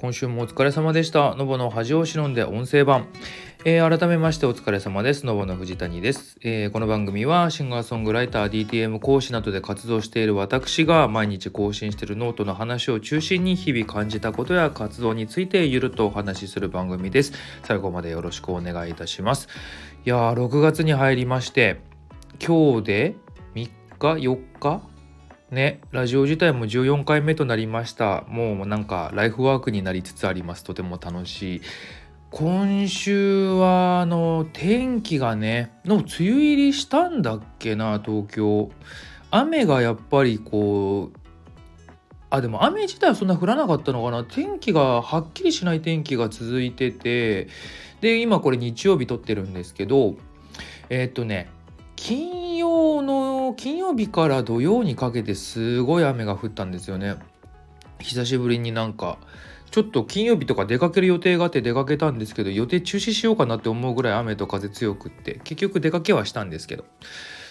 今週もお疲れ様でした。のぼの恥を忍んで音声版。えー、改めましてお疲れ様です。のぼの藤谷です、えー、この番組はシンガーソングライター、DTM 講師などで活動している私が毎日更新しているノートの話を中心に日々感じたことや活動についてゆるっとお話しする番組です。最後までよろしくお願いいたします。いやー、6月に入りまして、今日で3日、4日？ね、ラジオ自体も14回目となりました。もうなんかライフワークになりつつあります。とても楽しい。今週はあの天気がねの梅雨入りしたんだっけな東京雨がやっぱりこうあでも雨自体はそんな降らなかったのかな天気がはっきりしない天気が続いててで今これ日曜日撮ってるんですけどえー、っとね金金曜日から土曜にかけてすごい雨が降ったんですよね。久しぶりになんかちょっと金曜日とか出かける予定があって出かけたんですけど予定中止しようかなって思うぐらい雨と風強くって結局出かけはしたんですけど。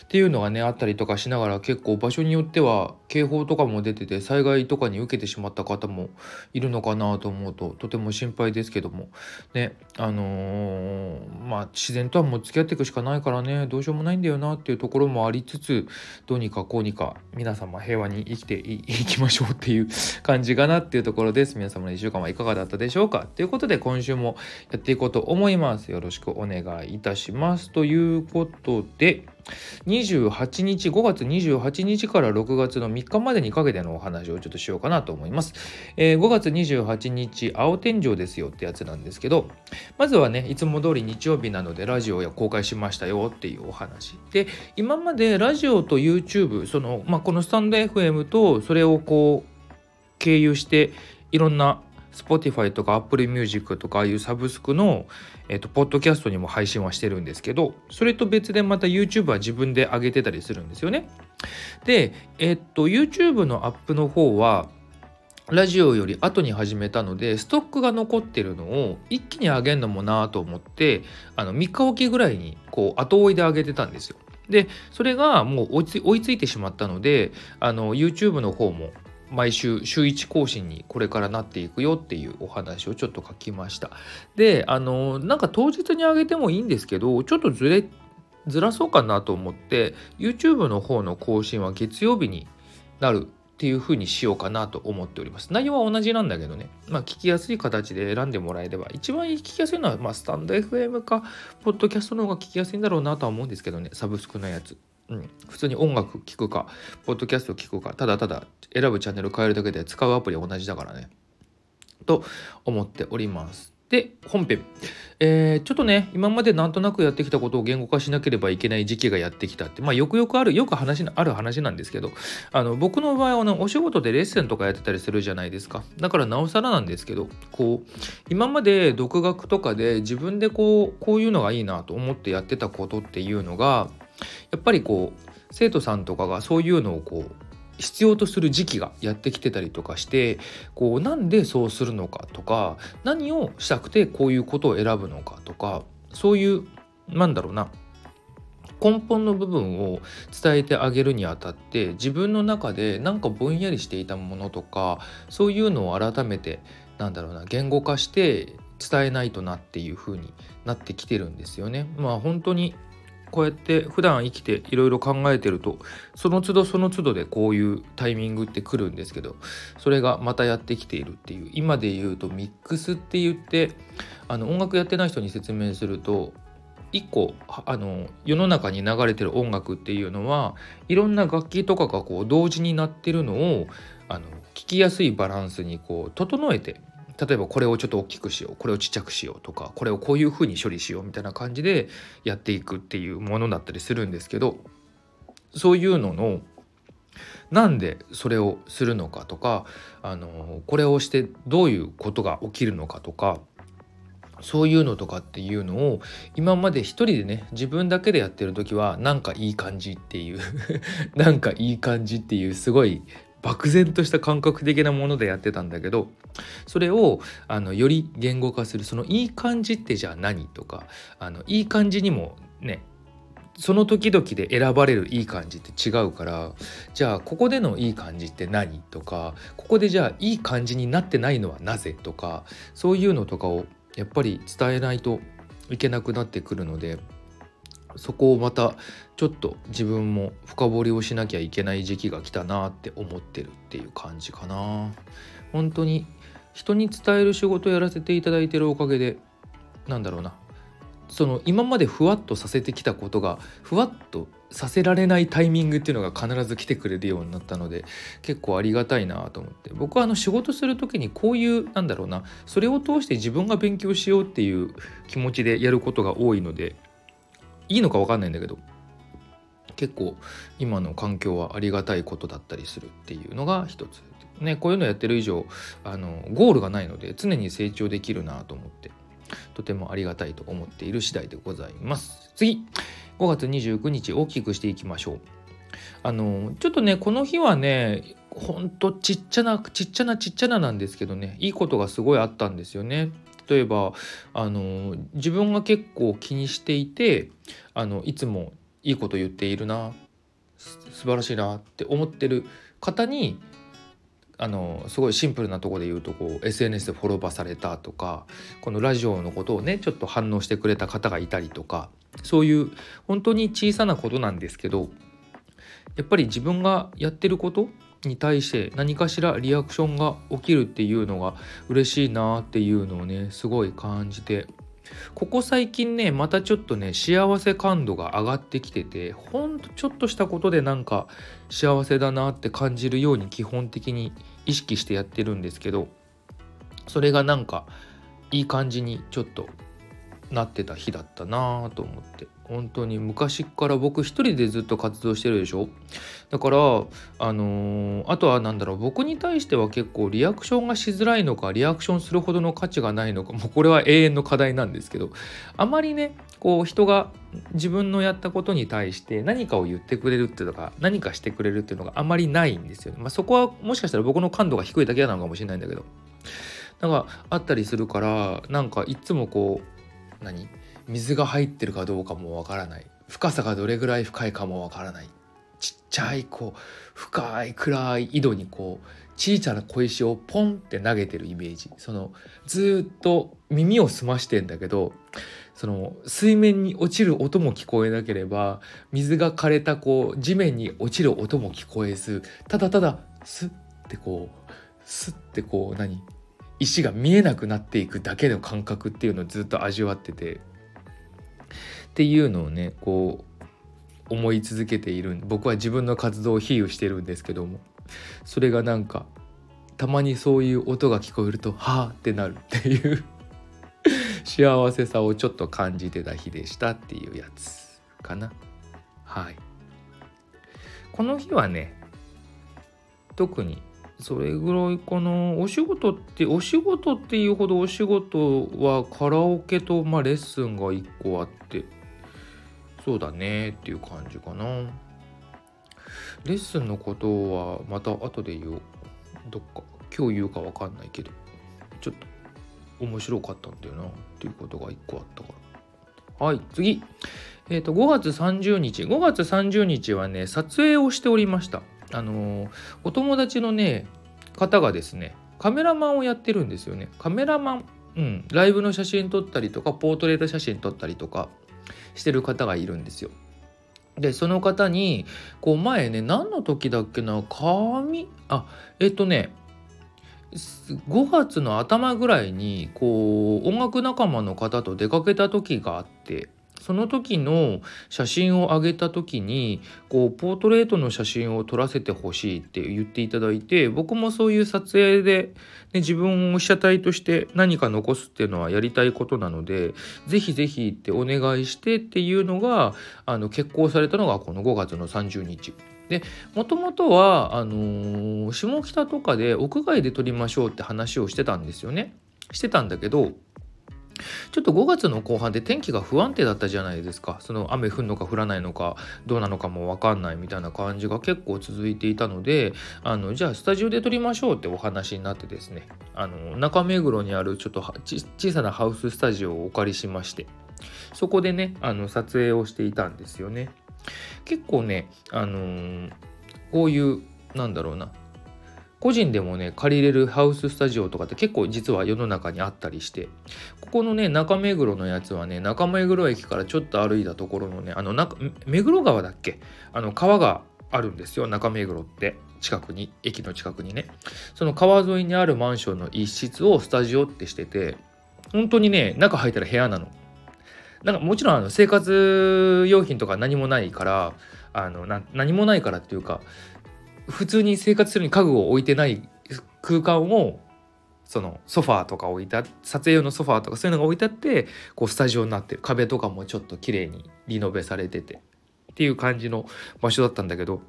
っていうのがねあったりとかしながら結構場所によっては警報とかも出てて災害とかに受けてしまった方もいるのかなと思うととても心配ですけども。ねあのー、まあ自然とはもう付き合っていくしかないからねどうしようもないんだよなっていうところもありつつどうにかこうにか皆様平和に生きていきましょうっていう感じかなっていうところです。皆様の1週間はいかがだったでしょうか。ということで今週もやっていこうと思います。よろしくお願いいたします。ということで28日5月28日から6月の3日までにかけてのお話をちょっとしようかなと思います、えー、5月28日青天井ですよってやつなんですけどまずはねいつも通り日曜日なのでラジオや公開しましたよっていうお話で今までラジオと YouTube その、まあ、このスタンド FM とそれをこう経由していろんな Spotify とか Apple Music とかああいうサブスクの、えっと、ポッドキャストにも配信はしてるんですけど、それと別でまた YouTube は自分で上げてたりするんですよね。で、えっと、YouTube のアップの方は、ラジオより後に始めたので、ストックが残ってるのを一気に上げるのもなぁと思って、あの3日おきぐらいにこう後追いで上げてたんですよ。で、それがもう追いついてしまったので、あの YouTube の方も毎週週1更新にこれからなっていくよっていうお話をちょっと書きました。で、あの、なんか当日にあげてもいいんですけど、ちょっとずれ、ずらそうかなと思って、YouTube の方の更新は月曜日になるっていう風にしようかなと思っております。内容は同じなんだけどね、まあ聞きやすい形で選んでもらえれば、一番聞きやすいのは、まあスタンド FM か、ポッドキャストの方が聞きやすいんだろうなとは思うんですけどね、サブスクのやつ。うん、普通に音楽聴くか、ポッドキャスト聴くか、ただただ選ぶチャンネル変えるだけで使うアプリは同じだからね。と思っております。で、本編。えー、ちょっとね、今までなんとなくやってきたことを言語化しなければいけない時期がやってきたって、まあ、よくよくある、よく話のある話なんですけど、あの、僕の場合は、ね、お仕事でレッスンとかやってたりするじゃないですか。だからなおさらなんですけど、こう、今まで独学とかで自分でこう、こういうのがいいなと思ってやってたことっていうのが、やっぱりこう生徒さんとかがそういうのをこう必要とする時期がやってきてたりとかしてこうなんでそうするのかとか何をしたくてこういうことを選ぶのかとかそういうなんだろうな根本の部分を伝えてあげるにあたって自分の中でなんかぼんやりしていたものとかそういうのを改めてなんだろうな言語化して伝えないとなっていう風になってきてるんですよね。まあ本当にこうやって普段生きていろいろ考えてるとその都度その都度でこういうタイミングって来るんですけどそれがまたやってきているっていう今で言うとミックスって言ってあの音楽やってない人に説明すると一個あの世の中に流れてる音楽っていうのはいろんな楽器とかがこう同時になってるのをあの聞きやすいバランスにこう整えて例えばこれをちょっと大きくしようこれをちっちゃくしようとかこれをこういうふうに処理しようみたいな感じでやっていくっていうものだったりするんですけどそういうののなんでそれをするのかとかあのこれをしてどういうことが起きるのかとかそういうのとかっていうのを今まで一人でね自分だけでやってる時はなんかいい感じっていう なんかいい感じっていうすごい漠然とした感覚的なものでやってたんだけどそれをあのより言語化するそのいい感じってじゃあ何とかあのいい感じにもねその時々で選ばれるいい感じって違うからじゃあここでのいい感じって何とかここでじゃあいい感じになってないのはなぜとかそういうのとかをやっぱり伝えないといけなくなってくるのでそこをまたちょっと自分も深掘りをしなきゃいけない時期が来たなって思ってるっていう感じかな。本当に人に伝える仕事をやらせていただいてるおかげでなんだろうな。その今までふわっとさせてきたことがふわっとさせられないタイミングっていうのが必ず来てくれるようになったので結構ありがたいなと思って。僕はあの仕事する時にこういうなんだろうなそれを通して自分が勉強しようっていう気持ちでやることが多いのでいいのか分かんないんだけど結構今の環境はありがたいことだったりするっていうのが一つ。ねこういうのやってる以上あのゴールがないので常に成長できるなと思ってとてもありがたいと思っている次第でございます。次5月29日大きくしていきましょう。あのちょっとねこの日はねほんとちっちゃなちっちゃなちっちゃななんですけどねいいことがすごいあったんですよね。例えばあの自分が結構気にしていてあのいつもいいこと言っているな素晴らしいなって思ってる方にあのすごいシンプルなとこで言うとこう SNS でフォローバーされたとかこのラジオのことをねちょっと反応してくれた方がいたりとかそういう本当に小さなことなんですけどやっぱり自分がやってることに対して何かしらリアクションが起きるっていうのが嬉しいなっていうのをねすごい感じて。ここ最近ねまたちょっとね幸せ感度が上がってきててほんとちょっとしたことでなんか幸せだなって感じるように基本的に意識してやってるんですけどそれがなんかいい感じにちょっとなってた日だったなと思って。本当に昔から僕一人でずっと活動してるでしょ？だからあのー、あとは何だろう僕に対しては結構リアクションがしづらいのかリアクションするほどの価値がないのかもうこれは永遠の課題なんですけどあまりねこう人が自分のやったことに対して何かを言ってくれるっていうのが何かしてくれるっていうのがあまりないんですよ、ね、まあ、そこはもしかしたら僕の感度が低いだけなのかもしれないんだけど。なんかあったりするからなんかいつもこう何？水が入ってるかどうかもわからない。深さがどれぐらい深いかもわからない。ちっちゃいこう深い暗い井戸にこう小さな小石をポンって投げてるイメージ。そのずっと耳を澄ましてんだけどその水面に落ちる音も聞こえなければ水が枯れたこう地面に落ちる音も聞こえずただただスッてこうスッてこう何？石が見えなくなっていくだけの感覚っていうのをずっと味わってて。っていうのをねこう思い続けている僕は自分の活動を比喩してるんですけどもそれがなんかたまにそういう音が聞こえるとはあってなるっていう 幸せさをちょっと感じてた日でしたっていうやつかな。はい。この日はね特にそれぐらいかな。お仕事ってお仕事っていうほどお仕事はカラオケと、まあ、レッスンが1個あってそうだねっていう感じかな。レッスンのことはまた後で言おうどっか今日言うか分かんないけどちょっと面白かったんだよなっていうことが1個あったから。はい次。えっ、ー、と5月30日。5月30日はね撮影をしておりました。あのお友達のね方がですねカメラマンをやってるんですよね。カメラマンうんライブの写真撮ったりとかポートレート写真撮ったりとかしてる方がいるんですよ。でその方にこう前ね何の時だっけな髪あえっとね5月の頭ぐらいにこう音楽仲間の方と出かけた時があって。その時の写真を上げた時にこうポートレートの写真を撮らせてほしいって言っていただいて僕もそういう撮影で、ね、自分を被写体として何か残すっていうのはやりたいことなのでぜひぜひってお願いしてっていうのがあの決行されたのがこの5月の30日。でもともとはあのー、下北とかで屋外で撮りましょうって話をしてたんですよね。してたんだけどちょっと5月の後半で天気が不安定だったじゃないですか。その雨降るのか降らないのかどうなのかも分かんないみたいな感じが結構続いていたのであのじゃあスタジオで撮りましょうってお話になってですね。あの中目黒にあるちょっと小さなハウススタジオをお借りしましてそこでねあの撮影をしていたんですよね。結構ねあのー、こういうなんだろうな個人でもね借りれるハウススタジオとかって結構実は世の中にあったりしてここのね中目黒のやつはね中目黒駅からちょっと歩いたところのねあの中目黒川だっけ？あの川があるんですよ中目黒って。近くに駅の近くにね。その川沿いにあるマンションの一室をスタジオってしてて本当にね中入ったら部屋なの。なんかもちろんあの生活用品とか何もないからあの何もないからっていうか普通に生活するに家具を置いてない空間をそのソファーとか置いた撮影用のソファーとかそういうのが置いてあってこうスタジオになってる壁とかもちょっと綺麗にリノベされててっていう感じの場所だったんだけど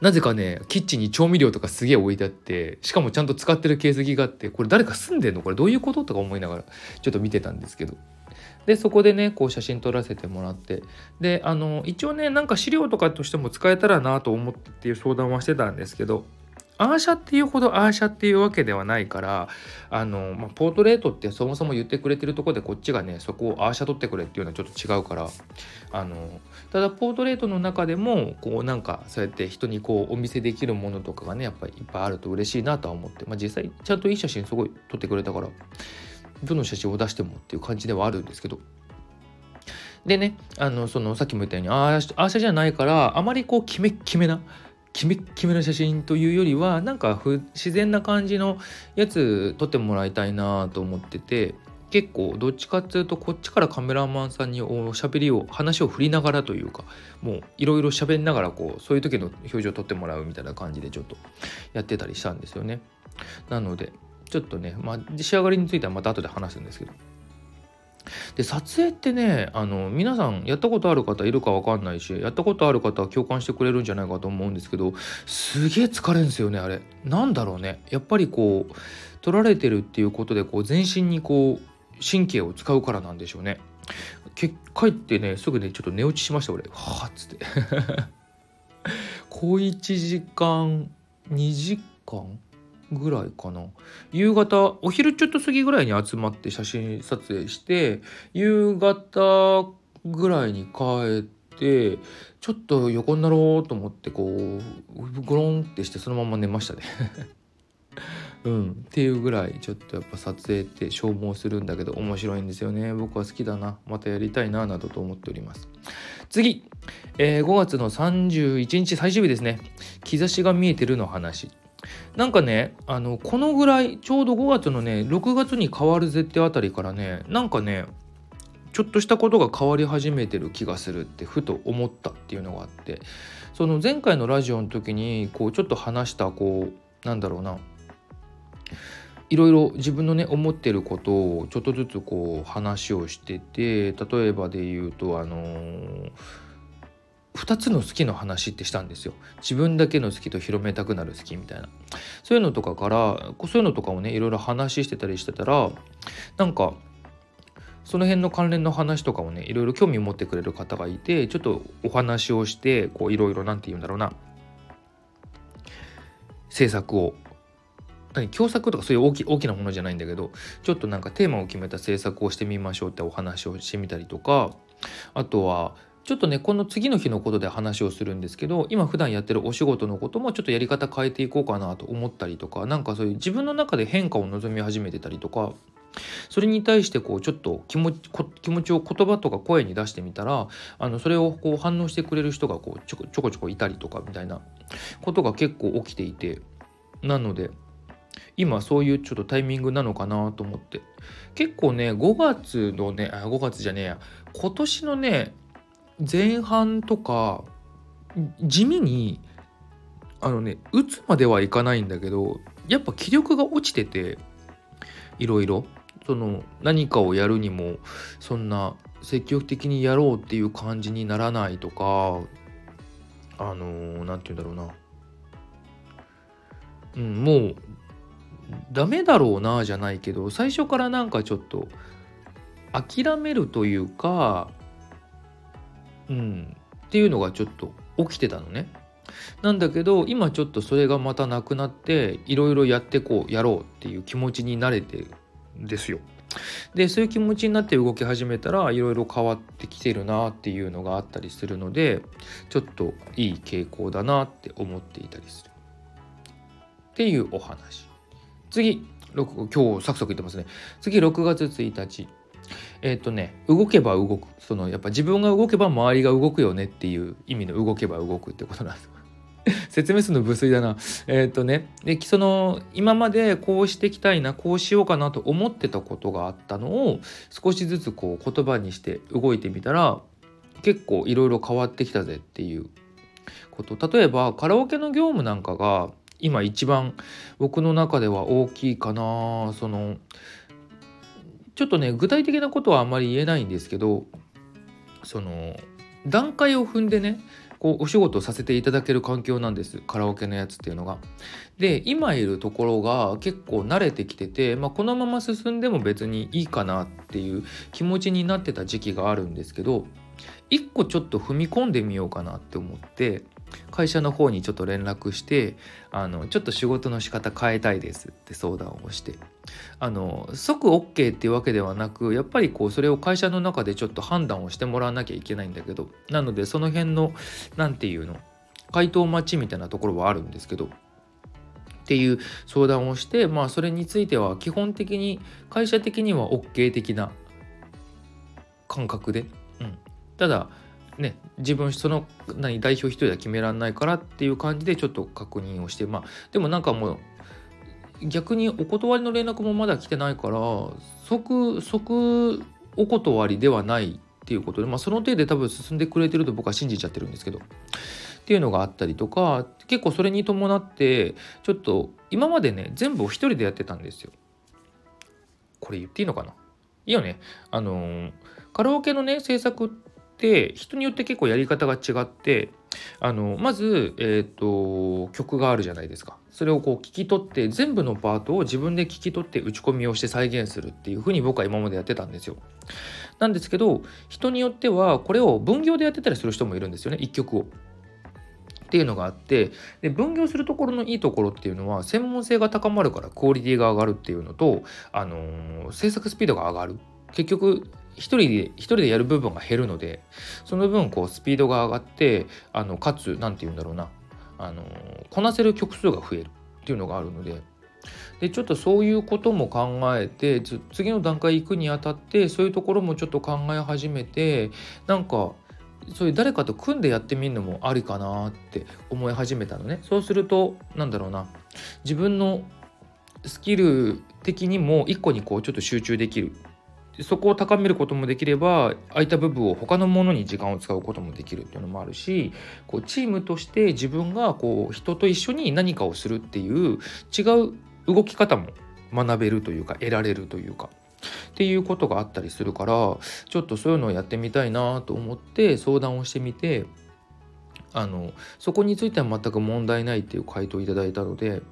なぜかねキッチンに調味料とかすげえ置いてあってしかもちゃんと使ってる形跡があってこれ誰か住んでんの？これどういうこと？とか思いながらちょっと見てたんですけど。でそこでねこう写真撮らせてもらって。であの一応ねなんか資料とかとしても使えたらなと思ってっていう相談はしてたんですけどアーシャっていうほどアーシャっていうわけではないからあの、まあ、ポートレートってそもそも言ってくれてるとこでこっちがねそこをアーシャ取ってくれっていうのはちょっと違うからあのただポートレートの中でもこうなんかそうやって人にこうお見せできるものとかがねやっぱりいっぱいあると嬉しいなとは思って、まあ、実際ちゃんといい写真すごい撮ってくれたからどの写真を出してもっていう感じではあるんですけど。でねあのそのさっきも言ったようにアーシャじゃないからあまりこうキメッキメなキメッキメな写真というよりはなんか自然な感じのやつ撮ってもらいたいなと思ってて結構どっちかっていうとこっちからカメラマンさんにおしゃべりを話を振りながらというかもういろいろ喋りながらこうそういう時の表情を撮ってもらうみたいな感じでちょっとやってたりしたんですよね。なのでちょっとね、まあ、仕上がりについてはまた後で話すんですけど。で撮影ってねあの皆さんやったことある方いるか分かんないしやったことある方は共感してくれるんじゃないかと思うんですけどすげえ疲れるんすよねあれ。なんだろうね。やっぱりこう撮られてるっていうことでこう全身にこう神経を使うからなんでしょうね。結果ってねすぐねちょっと寝落ちしました俺。はあっつって。小1時間2時間？ぐらいかな。夕方お昼ちょっと過ぎぐらいに集まって写真撮影して夕方ぐらいに帰ってちょっと横になろうと思ってこうゴロンってしてそのまま寝ましたね。うん、っていうぐらいちょっとやっぱ撮影って消耗するんだけど面白いんですよね。僕は好きだな。またやりたいななどと思っております。次、えー、5月の31日最終日ですね。兆しが見えてるの話。なんかねあのこのぐらいちょうど5月のね6月に変わるぜってあたりからねなんかねちょっとしたことが変わり始めてる気がするってふと思ったっていうのがあってその前回のラジオの時にこうちょっと話したこうなんだろうないろいろ自分のね思ってることをちょっとずつこう話をしてて例えばで言うとあのー2つの好きの話ってしたんですよ。自分だけの好きと広めたくなる好きみたいな。そういうのとかからそういうのとかをねいろいろ話してたりしてたらなんかその辺の関連の話とかをねいろいろ興味を持ってくれる方がいてちょっとお話をしてこういろいろ何て言うんだろうな。制作を。何共作とかそういう大き大きなものじゃないんだけどちょっとなんかテーマを決めた制作をしてみましょうってお話をしてみたりとかあとはちょっとねこの次の日のことで話をするんですけど今普段やってるお仕事のこともちょっとやり方変えていこうかなと思ったりとか何かそういう自分の中で変化を望み始めてたりとかそれに対してこうちょっと気持ち気持ちを言葉とか声に出してみたらあのそれをこう反応してくれる人がこうちょこちょこちょこいたりとかみたいなことが結構起きていてなので今そういうちょっとタイミングなのかなと思って。結構ね5月のねあ5月じゃねえや今年のね前半とか地味にあのね打つまではいかないんだけどやっぱ気力が落ちてていろいろ。その何かをやるにもそんな積極的にやろうっていう感じにならないとかあの何て言うんだろうな。うんもうダメだろうなじゃないけど最初からなんかちょっと諦めるというかうん、っていうのがちょっと起きてたのね。なんだけど今ちょっとそれがまたなくなっていろいろやってこうやろうっていう気持ちになれてんですよ。でそういう気持ちになって動き始めたらいろいろ変わってきてるなっていうのがあったりするのでちょっといい傾向だなって思っていたりする。っていうお話。次6今日サクサク言ってますね。次6月1日。えっ、ー、とね動けば動く。そのやっぱ自分が動けば周りが動くよねっていう意味の動けば動くってことなんです 説明するの無粋だな。えっ、ー、とねでその今までこうしていきたいなこうしようかなと思ってたことがあったのを少しずつこう言葉にして動いてみたら結構いろいろ変わってきたぜっていうこと。例えばカラオケの業務なんかが今一番僕の中では大きいかな。そのちょっとね具体的なことはあんまり言えないんですけどその段階を踏んでねこうお仕事をさせていただける環境なんですカラオケのやつっていうのが。で今いるところが結構慣れてきてて、まあ、このまま進んでも別にいいかなっていう気持ちになってた時期があるんですけど一個ちょっと踏み込んでみようかなって思って会社の方にちょっと連絡してあのちょっと仕事の仕方変えたいですって相談をしてあの即 OK っていうわけではなくやっぱりこうそれを会社の中でちょっと判断をしてもらわなきゃいけないんだけどなのでその辺の何て言うの回答待ちみたいなところはあるんですけどっていう相談をしてまあそれについては基本的に会社的には OK 的な感覚で、うん、ただね、自分その何代表一人は決められないからっていう感じでちょっと確認をしてまあでもなんかもう逆にお断りの連絡もまだ来てないから即即お断りではないっていうことで、まあ、その程度で多分進んでくれてると僕は信じちゃってるんですけどっていうのがあったりとか結構それに伴ってちょっと今までね全部お一人でやってたんですよ。これ言っていいのかな？いいよね。あの、カラオケのね制作って人によって結構やり方が違ってあのまず、えーと、曲があるじゃないですかそれをこう聞き取って全部のパートを自分で聞き取って打ち込みをして再現するっていう風に僕は今までやってたんですよ。なんですけど人によってはこれを分業でやってたりする人もいるんですよね1曲を。っていうのがあってで分業するところのいいところっていうのは専門性が高まるからクオリティが上がるっていうのと、あのー、制作スピードが上がる結局一人で一人でやる部分が減るのでその分こうスピードが上がってあのかつ何て言うんだろうなあのこなせる曲数が増えるっていうのがあるのででちょっとそういうことも考えて次の段階行くにあたってそういうところもちょっと考え始めてなんかそういう誰かと組んでやってみるのもありかなって思い始めたのね。そうするとなんだろうな。自分のスキル的にも一個にこうちょっと集中できる。そこを高めることもできれば空いた部分を他のものに時間を使うこともできるっていうのもあるしこうチームとして自分がこう人と一緒に何かをするっていう違う動き方も学べるというか得られるというかっていうことがあったりするからちょっとそういうのをやってみたいなと思って相談をしてみてあのそこについては全く問題ないっていう回答をいただいたので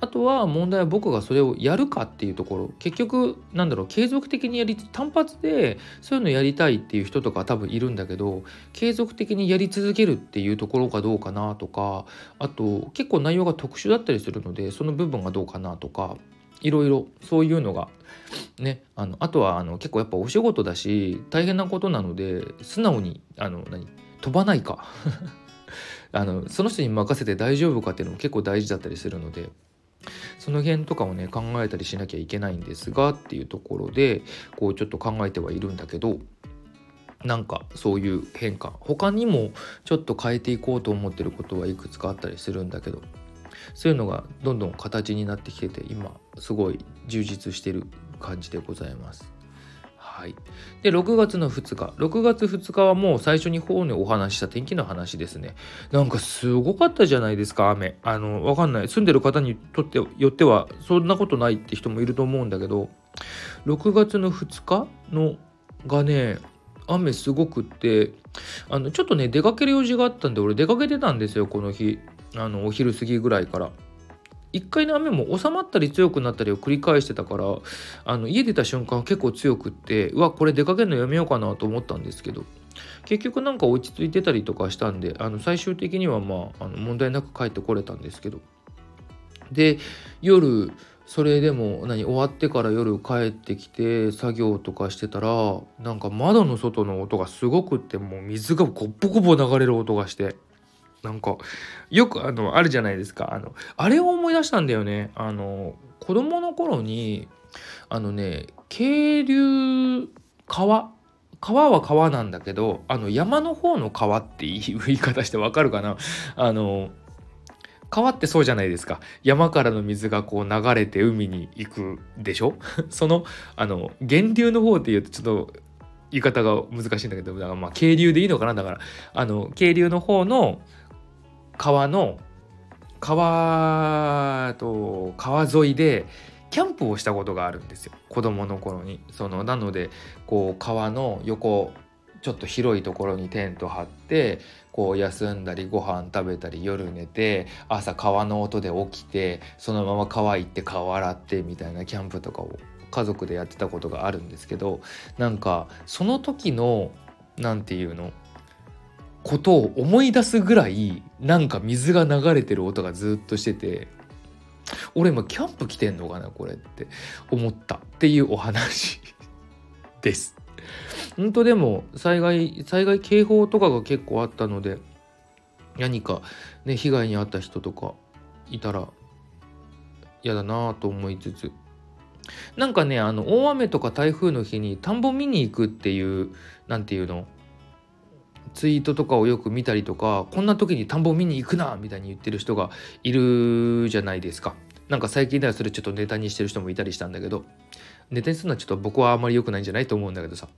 あとは問題は僕がそれをやるかっていうところ結局なんだろう継続的にやり単発でそういうのやりたいっていう人とか多分いるんだけど継続的にやり続けるっていうところかどうかなとかあと結構内容が特殊だったりするのでその部分がどうかなとかいろいろそういうのがねあのあとはあの結構やっぱお仕事だし大変なことなので素直にあの何飛ばないか。あのその人に任せて大丈夫かっていうのも結構大事だったりするのでその辺とかをね考えたりしなきゃいけないんですがっていうところでこうちょっと考えてはいるんだけどなんかそういう変化他にもちょっと変えていこうと思ってることはいくつかあったりするんだけどそういうのがどんどん形になってきてて今すごい充実してる感じでございます。はい、で6月の2日。6月2日はもう最初に方にお話した天気の話ですね。なんかすごかったじゃないですか雨。あのわかんない。住んでる方にとってよってはそんなことないって人もいると思うんだけど6月の2日のがね雨すごくってあのちょっとね出かける用事があったんで俺出かけてたんですよこの日。あのお昼過ぎぐらいから。1回の雨も収まったり強くなったりを繰り返してたからあの家出た瞬間結構強くってうわこれ出かけるのやめようかなと思ったんですけど結局なんか落ち着いてたりとかしたんであの最終的にはまああの問題なく帰ってこれたんですけど。で夜それでも何終わってから夜帰ってきて作業とかしてたらなんか窓の外の音がすごくってもう水がゴッポゴポ流れる音がして。なんかよくあのあるじゃないですか。あのあれを思い出したんだよね。あの子供の頃にあのね渓流川川は川なんだけどあの山の方の川って言い方してわかるかな。あの川ってそうじゃないですか。山からの水がこう流れて海に行くでしょ？そのあの源流の方っていうとちょっと言い方が難しいんだけどだからまあ渓流でいいのかな。だからあの渓流の方の川の川と川沿いでキャンプをしたことがあるんですよ。子供の頃に。そのなのでこう川の横ちょっと広いところにテント張ってこう休んだりご飯食べたり夜寝て朝川の音で起きてそのまま川行って顔洗ってみたいなキャンプとかを家族でやってたことがあるんですけどなんかその時の何て言うのことを思い出すぐらいなんか水が流れてる音がずっとしてて俺今キャンプ来てんのかなこれって思ったっていうお話 です。本当でも災害災害警報とかが結構あったので何かね被害に遭った人とかいたら嫌だなと思いつつなんかねあの大雨とか台風の日に田んぼ見に行くっていう何て言うの？ツイートとかをよく見たりとかこんな時に田んぼ見に行くなみたいに言ってる人がいるじゃないですか。なんか最近ではそれちょっとネタにしてる人もいたりしたんだけどネタにするのはちょっと僕はあんまり良くないんじゃないと思うんだけどさ。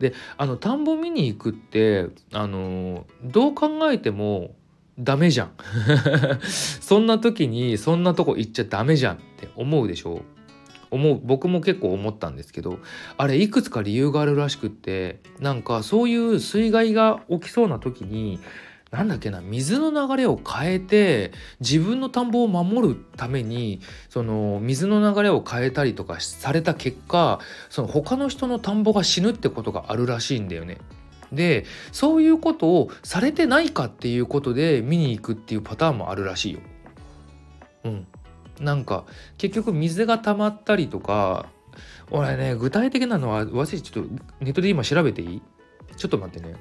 であの田んぼ見に行くってあのどう考えてもダメじゃん。そんな時にそんなとこ行っちゃダメじゃんって思うでしょ？思う僕も結構思ったんですけどあれいくつか理由があるらしくってなんかそういう水害が起きそうな時になんだっけな水の流れを変えて自分の田んぼを守るためにその水の流れを変えたりとかされた結果その他の人の田んぼが死ぬってことがあるらしいんだよね。でそういうことをされてないかっていうことで見に行くっていうパターンもあるらしいよ。うん。なんか結局水が溜まったりとか俺ね具体的なのは忘れちょっとネットで今調べていい？ちょっと待ってね。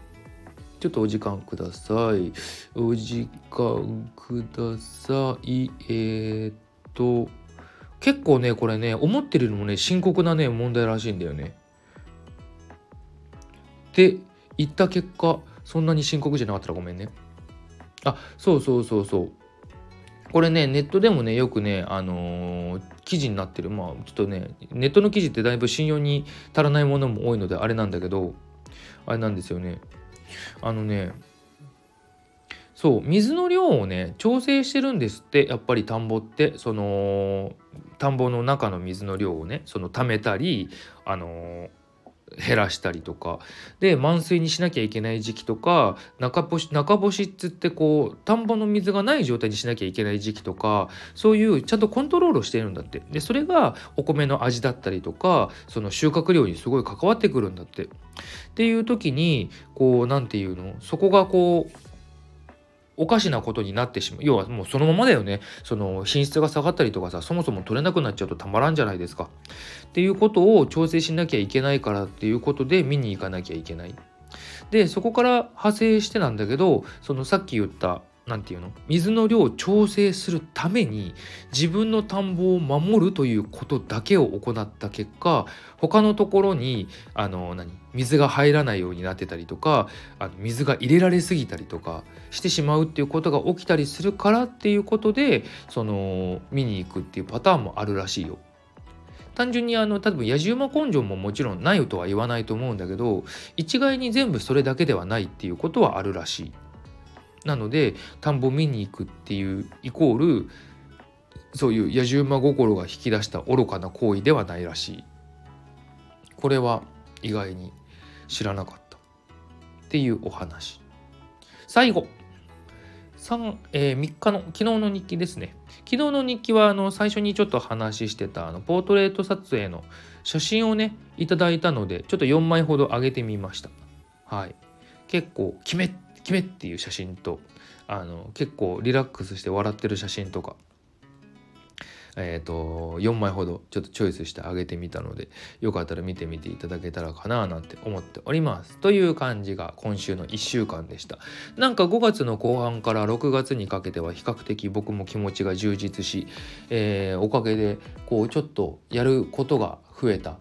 ちょっとお時間ください。お時間ください。えー、っと結構ねこれね思ってるのもね深刻なね問題らしいんだよね。って言った結果そんなに深刻じゃなかったらごめんね。あそうそうそうそう。これねネットでもねよくねあのー、記事になってる。まあちょっとねネットの記事ってだいぶ信用に足らないものも多いのであれなんだけどあれなんですよね。あのねそう水の量をね調整してるんですってやっぱり田んぼって。その田んぼの中の水の量をねその溜めたりあのー減らしたりとか。で満水にしなきゃいけない時期とか中干し中干しっつってこう田んぼの水がない状態にしなきゃいけない時期とかそういうちゃんとコントロールをしているんだって。でそれがお米の味だったりとかその収穫量にすごい関わってくるんだって。っていう時にこう何て言うの？そこがこうおかしなことになってしまう。要はもうそのままだよね。その品質が下がったりとかさそもそも取れなくなっちゃうとたまらんじゃないですか。っていうことを調整しなきゃいけないからっていうことで見に行かなきゃいけない。でそこから派生してなんだけどそのさっき言った何て言うの？水の量を調整するために自分の田んぼを守るということだけを行った結果他のところにあの何？水が入らないようになってたりとかあの水が入れられすぎたりとかしてしまうっていうことが起きたりするからっていうことでその見に行くっていうパターンもあるらしいよ。単純にあの多分野じ馬根性ももちろんないとは言わないと思うんだけど一概に全部それだけではないっていうことはあるらしい。なので田んぼ見に行くっていうイコールそういう野じ馬心が引き出した愚かな行為ではないらしい。これは意外に知らなかったっていうお話。最後。3、えー、3日の昨日の日記ですね。昨日の日記はあの最初にちょっと話してたあのポートレート撮影の写真をねいただいたのでちょっと4枚ほど上げてみました。はい。結構決め決めっていう写真とあの結構リラックスして笑ってる写真とかえーと、4枚ほどちょっとチョイスしてあげてみたのでよかったら見てみていただけたらかななんて思っております。という感じが今週の1週間でした。なんか5月の後半から6月にかけては比較的僕も気持ちが充実し、えー、おかげでこうちょっとやることが増えた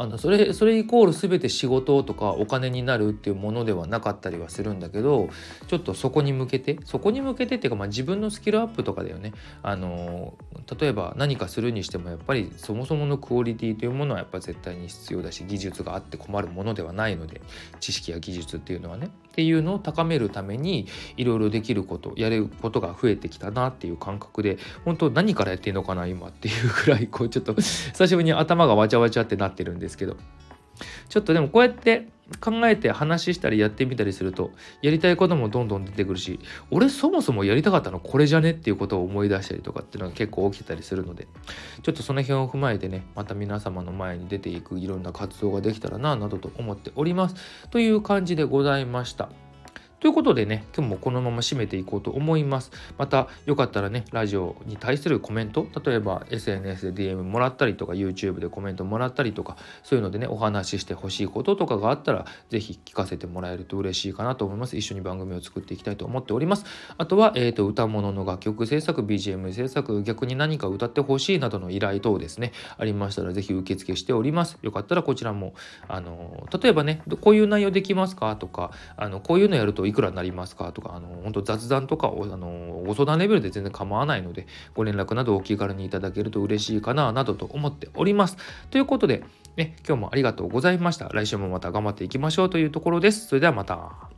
あのそれそれイコール全て仕事とかお金になるっていうものではなかったりはするんだけどちょっとそこに向けてそこに向けてっていうか、まあ、自分のスキルアップとかだよね。あの例えば何かするにしてもやっぱりそもそものクオリティというものはやっぱ絶対に必要だし技術があって困るものではないので知識や技術っていうのはね。っていうのを高めるためにいろいろできることやれることが増えてきたなっていう感覚で本当何からやってんのかな今っていうくらいこうちょっと久しぶりに頭がわちゃわちゃってなってるんですですけどちょっとでもこうやって考えて話したりやってみたりするとやりたいこともどんどん出てくるし俺そもそもやりたかったのこれじゃねっていうことを思い出したりとかっていうのが結構起きてたりするのでちょっとその辺を踏まえてねまた皆様の前に出ていくいろんな活動ができたらななどと思っておりますという感じでございました。ということでね、今日もこのまま締めていこうと思います。また、よかったらね、ラジオに対するコメント、例えば SNS で DM もらったりとか、YouTube でコメントもらったりとか、そういうのでね、お話ししてほしいこととかがあったら、ぜひ聞かせてもらえると嬉しいかなと思います。一緒に番組を作っていきたいと思っております。あとは、えっ、ー、と、歌物の楽曲制作、BGM 制作、逆に何か歌ってほしいなどの依頼等ですね、ありましたら、ぜひ受付しております。よかったらこちらも、あの、例えばね、こういう内容できますかとか、あの、こういうのやるといくらになりますかとかあの本当雑談とかをあのご相談レベルで全然構わないのでご連絡などお気軽にいただけると嬉しいかななどと思っております。ということで、ね、今日もありがとうございました。来週もまた頑張っていきましょうというところです。それではまた。